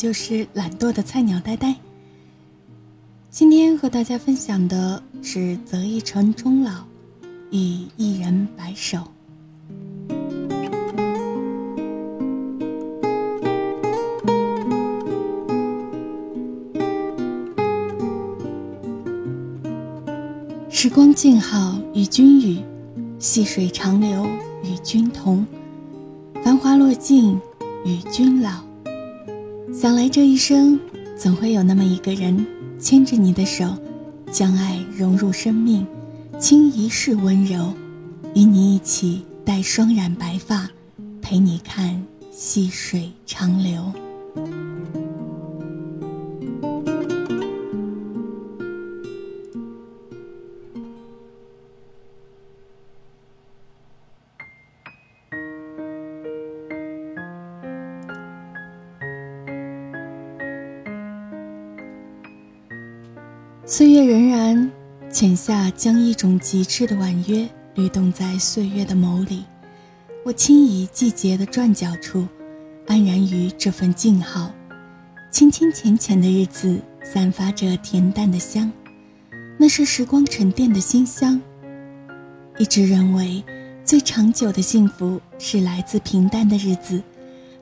就是懒惰的菜鸟呆呆。今天和大家分享的是“择一城终老，与一人白首”。时光静好与君语，细水长流与君同，繁华落尽与君老。想来这一生，总会有那么一个人牵着你的手，将爱融入生命，倾一世温柔，与你一起戴双染白发，陪你看细水长流。岁月荏苒，浅夏将一种极致的婉约律动在岁月的眸里。我轻移季节的转角处，安然于这份静好。清清浅浅的日子，散发着恬淡的香，那是时光沉淀的馨香。一直认为，最长久的幸福是来自平淡的日子，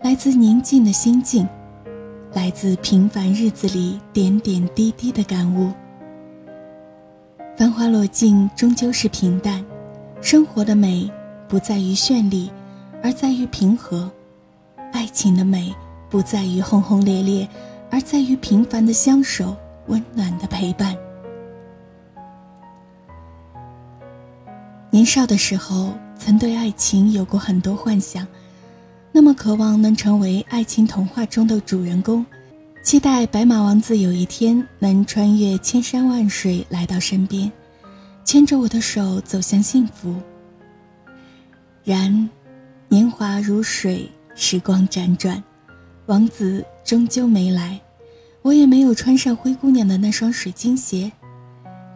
来自宁静的心境，来自平凡日子里点点滴滴的感悟。繁华落尽，终究是平淡。生活的美不在于绚丽，而在于平和；爱情的美不在于轰轰烈烈，而在于平凡的相守、温暖的陪伴。年少的时候，曾对爱情有过很多幻想，那么渴望能成为爱情童话中的主人公。期待白马王子有一天能穿越千山万水来到身边，牵着我的手走向幸福。然，年华如水，时光辗转，王子终究没来，我也没有穿上灰姑娘的那双水晶鞋，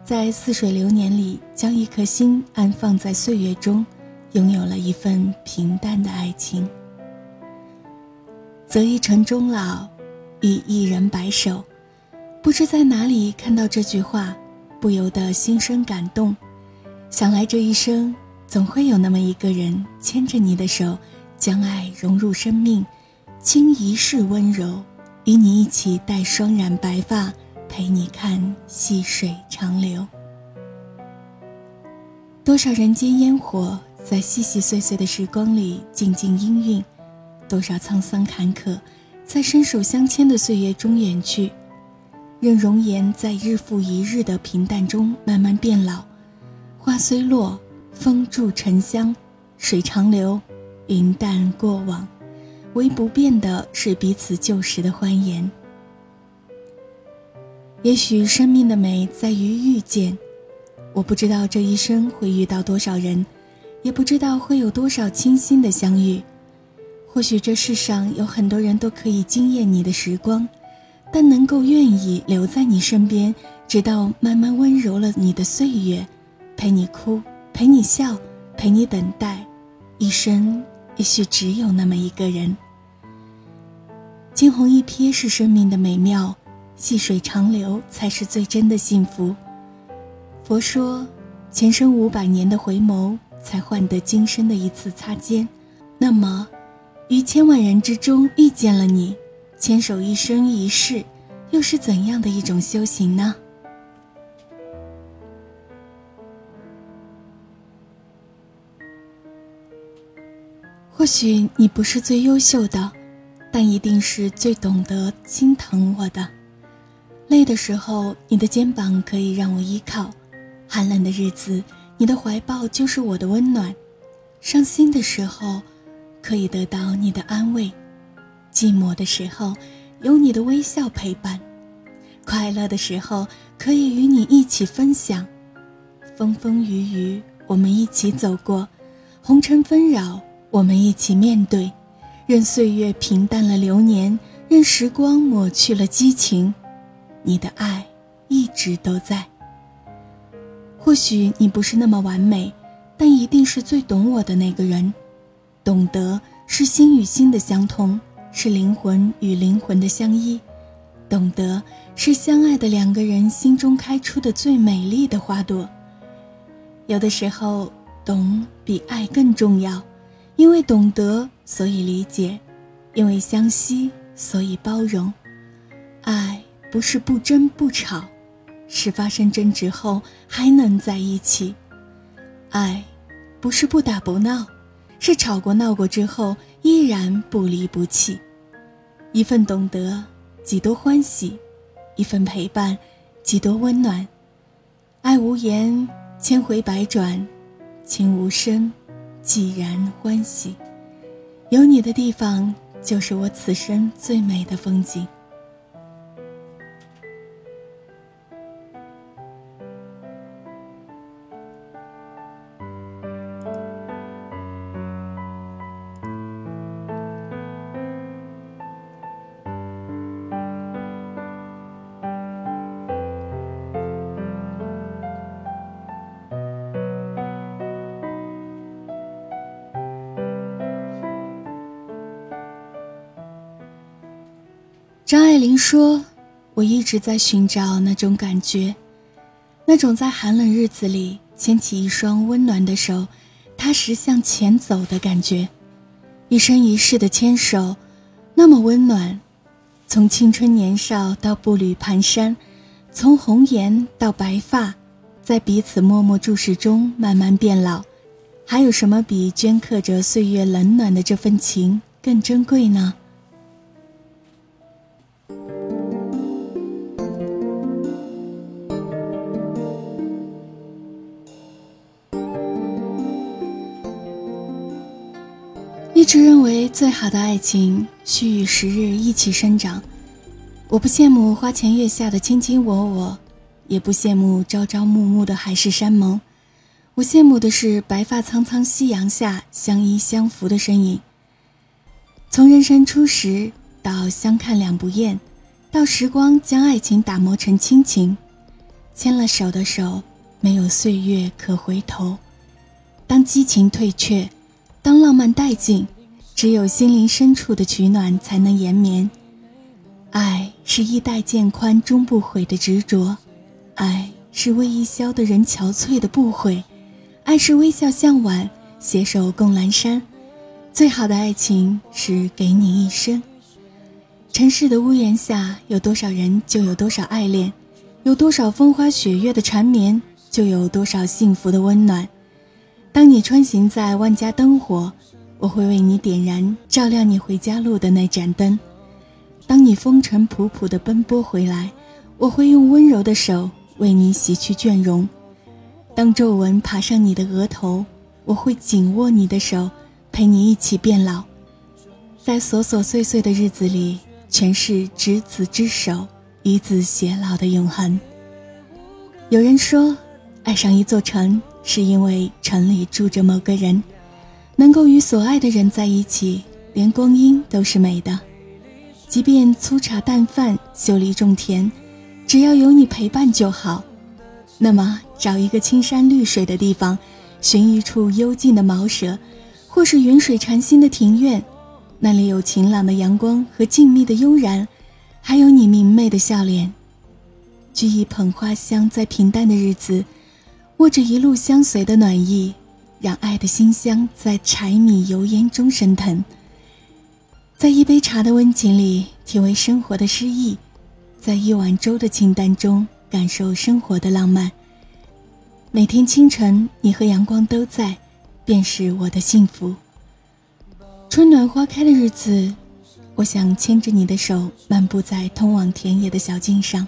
在似水流年里，将一颗心安放在岁月中，拥有了一份平淡的爱情。择一城终老。与一人白首，不知在哪里看到这句话，不由得心生感动。想来这一生，总会有那么一个人牵着你的手，将爱融入生命，倾一世温柔，与你一起戴双染白发，陪你看细水长流。多少人间烟火，在细细碎碎的时光里静静氤氲；多少沧桑坎坷。在伸手相牵的岁月中远去，任容颜在日复一日的平淡中慢慢变老。花虽落，风住沉香，水长流，云淡过往，唯不变的是彼此旧时的欢颜。也许生命的美在于遇见，我不知道这一生会遇到多少人，也不知道会有多少倾心的相遇。或许这世上有很多人都可以惊艳你的时光，但能够愿意留在你身边，直到慢慢温柔了你的岁月，陪你哭，陪你笑，陪你等待，一生也许只有那么一个人。惊鸿一瞥是生命的美妙，细水长流才是最真的幸福。佛说，前生五百年的回眸，才换得今生的一次擦肩。那么。于千万人之中遇见了你，牵手一生一世，又是怎样的一种修行呢？或许你不是最优秀的，但一定是最懂得心疼我的。累的时候，你的肩膀可以让我依靠；寒冷的日子，你的怀抱就是我的温暖；伤心的时候。可以得到你的安慰，寂寞的时候有你的微笑陪伴，快乐的时候可以与你一起分享，风风雨雨我们一起走过，红尘纷扰我们一起面对，任岁月平淡了流年，任时光抹去了激情，你的爱一直都在。或许你不是那么完美，但一定是最懂我的那个人。懂得是心与心的相通，是灵魂与灵魂的相依。懂得是相爱的两个人心中开出的最美丽的花朵。有的时候，懂比爱更重要，因为懂得，所以理解；因为相惜，所以包容。爱不是不争不吵，是发生争执后还能在一起。爱，不是不打不闹，是吵过闹过之后依然不离不弃。一份懂得。几多欢喜，一份陪伴，几多温暖。爱无言，千回百转；情无声，寂然欢喜。有你的地方，就是我此生最美的风景。张爱玲说：“我一直在寻找那种感觉，那种在寒冷日子里牵起一双温暖的手，踏实向前走的感觉。一生一世的牵手，那么温暖。从青春年少到步履蹒跚，从红颜到白发，在彼此默默注视中慢慢变老。还有什么比镌刻着岁月冷暖的这份情更珍贵呢？”最好的爱情需与时日一起生长。我不羡慕花前月下的卿卿我我，也不羡慕朝朝暮暮的海誓山盟。我羡慕的是白发苍苍夕阳下相依相扶的身影。从人生初识到相看两不厌，到时光将爱情打磨成亲情，牵了手的手没有岁月可回头。当激情退却。当浪漫殆尽，只有心灵深处的取暖才能延绵。爱是衣带渐宽终不悔的执着，爱是为伊消的人憔悴的不悔，爱是微笑向晚，携手共阑珊。最好的爱情是给你一生。城市的屋檐下，有多少人就有多少爱恋，有多少风花雪月的缠绵，就有多少幸福的温暖。当你穿行在万家灯火，我会为你点燃照亮你回家路的那盏灯；当你风尘仆仆的奔波回来，我会用温柔的手为你洗去倦容；当皱纹爬上你的额头，我会紧握你的手，陪你一起变老。在琐琐碎碎的日子里，全是执子之手，与子偕老的永恒。有人说，爱上一座城。是因为城里住着某个人，能够与所爱的人在一起，连光阴都是美的。即便粗茶淡饭、秀丽种田，只要有你陪伴就好。那么，找一个青山绿水的地方，寻一处幽静的茅舍，或是云水禅心的庭院，那里有晴朗的阳光和静谧的悠然，还有你明媚的笑脸。掬一捧花香，在平淡的日子。握着一路相随的暖意，让爱的馨香在柴米油盐中升腾。在一杯茶的温情里体味生活的诗意，在一碗粥的清淡中感受生活的浪漫。每天清晨，你和阳光都在，便是我的幸福。春暖花开的日子，我想牵着你的手，漫步在通往田野的小径上。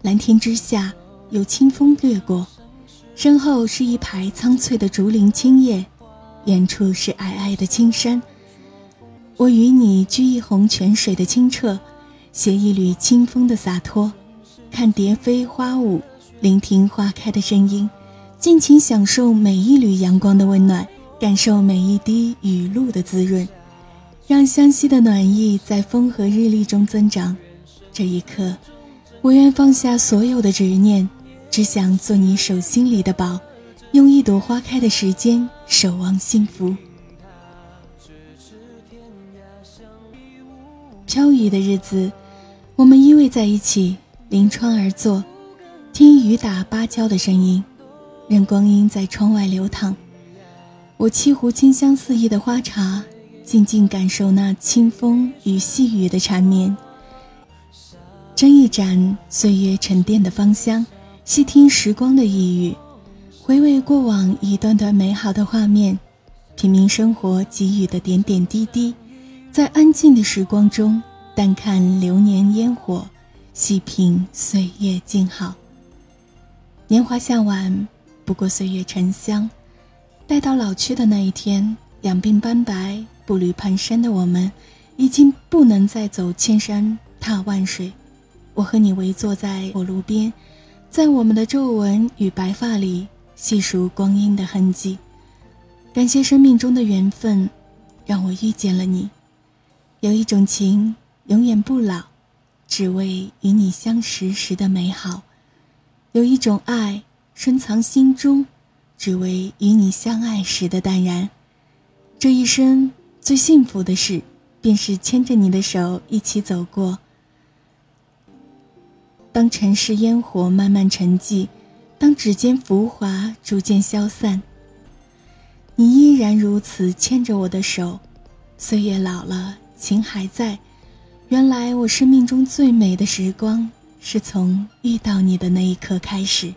蓝天之下，有清风掠过。身后是一排苍翠的竹林青叶，远处是皑皑的青山。我与你掬一泓泉水的清澈，携一缕清风的洒脱，看蝶飞花舞，聆听花开的声音，尽情享受每一缕阳光的温暖，感受每一滴雨露的滋润，让湘西的暖意在风和日丽中增长。这一刻，我愿放下所有的执念。只想做你手心里的宝，用一朵花开的时间守望幸福。飘雨的日子，我们依偎在一起，临窗而坐，听雨打芭蕉的声音，任光阴在窗外流淌。我沏壶清香四溢的花茶，静静感受那清风与细雨的缠绵。斟一盏岁月沉淀的芳香，细听时光的呓语，回味过往一段段美好的画面，品茗生活给予的点点滴滴，在安静的时光中，淡看流年烟火，细品岁月静好。年华向晚，不过岁月沉香，待到老去的那一天，两鬓斑白、步履蹒跚的我们，已经不能再走千山踏万水。我和你围坐在火炉边，在我们的皱纹与白发里细数光阴的痕迹，感谢生命中的缘分，让我遇见了你。有一种情永远不老，只为与你相识时的美好；有一种爱深藏心中，只为与你相爱时的淡然。这一生最幸福的事，便是牵着你的手一起走过。当尘世烟火慢慢沉寂，当指尖浮华逐渐消散，你依然如此牵着我的手。岁月老了，情还在。原来我生命中最美的时光，是从遇到你的那一刻开始。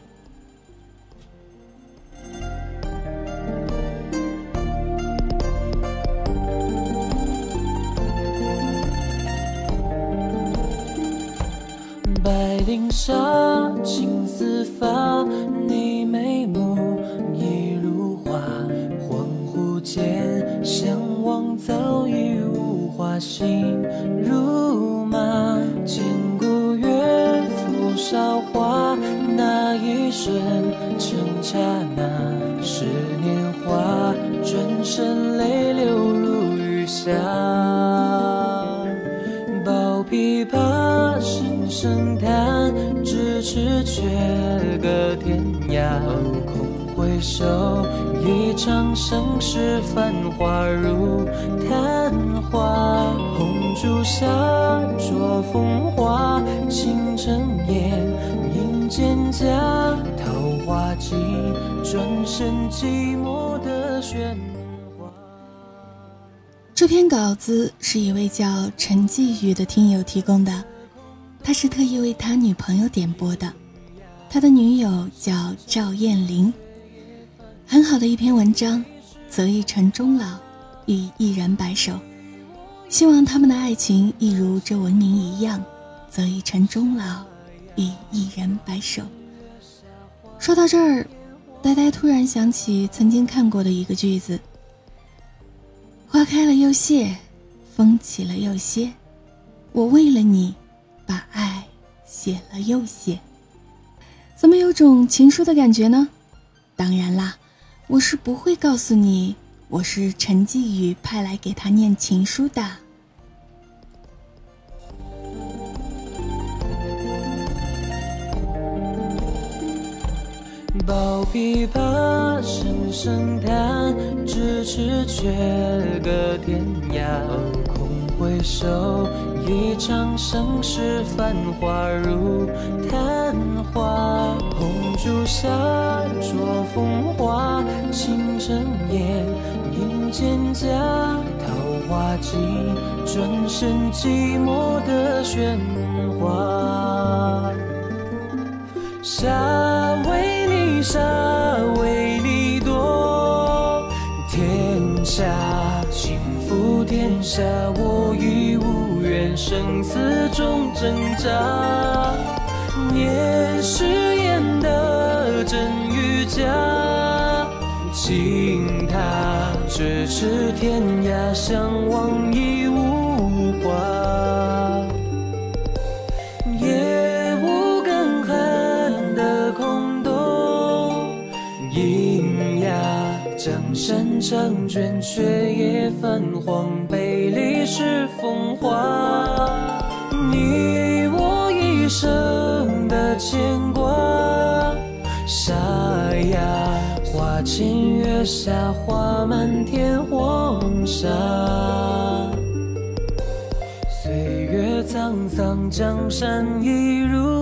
林沙青丝发，你眉目已如画。恍惚间相望，早已无话，心如麻。千古月浮韶华，那一瞬成刹那。是年华，转身泪流如雨下。抱琵琶，声声。咫尺却隔天涯，空回首，一场盛世繁华如昙花。红烛下，灼风华，倾城夜，映蒹葭，桃花尽，转身寂寞的喧哗。这篇稿子是一位叫陈继宇的听友提供的。他是特意为他女朋友点播的，他的女友叫赵艳玲。很好的一篇文章，择一城终老，与一人白首。希望他们的爱情亦如这文明一样，择一城终老，与一人白首。说到这儿，呆呆突然想起曾经看过的一个句子：花开了又谢，风起了又歇，我为了你。把爱写了又写，怎么有种情书的感觉呢？当然啦，我是不会告诉你，我是陈继宇派来给他念情书的。抱琵琶，声声叹，咫尺却隔天涯。空回首，一场盛世繁华如昙花。红烛下，灼风华，倾城烟，映蒹葭，桃花尽，转身寂寞的喧哗。沙为你沙，为你夺，天下倾覆天下我与。生死中挣扎，念誓言的真与假，情他咫尺天涯，相望已无话。夜无更寒的空洞，喑哑江山长卷，却也泛黄，杯里是风华。你我一生的牵挂，沙哑花前月下，花满天黄沙。岁月。沧桑，江山一如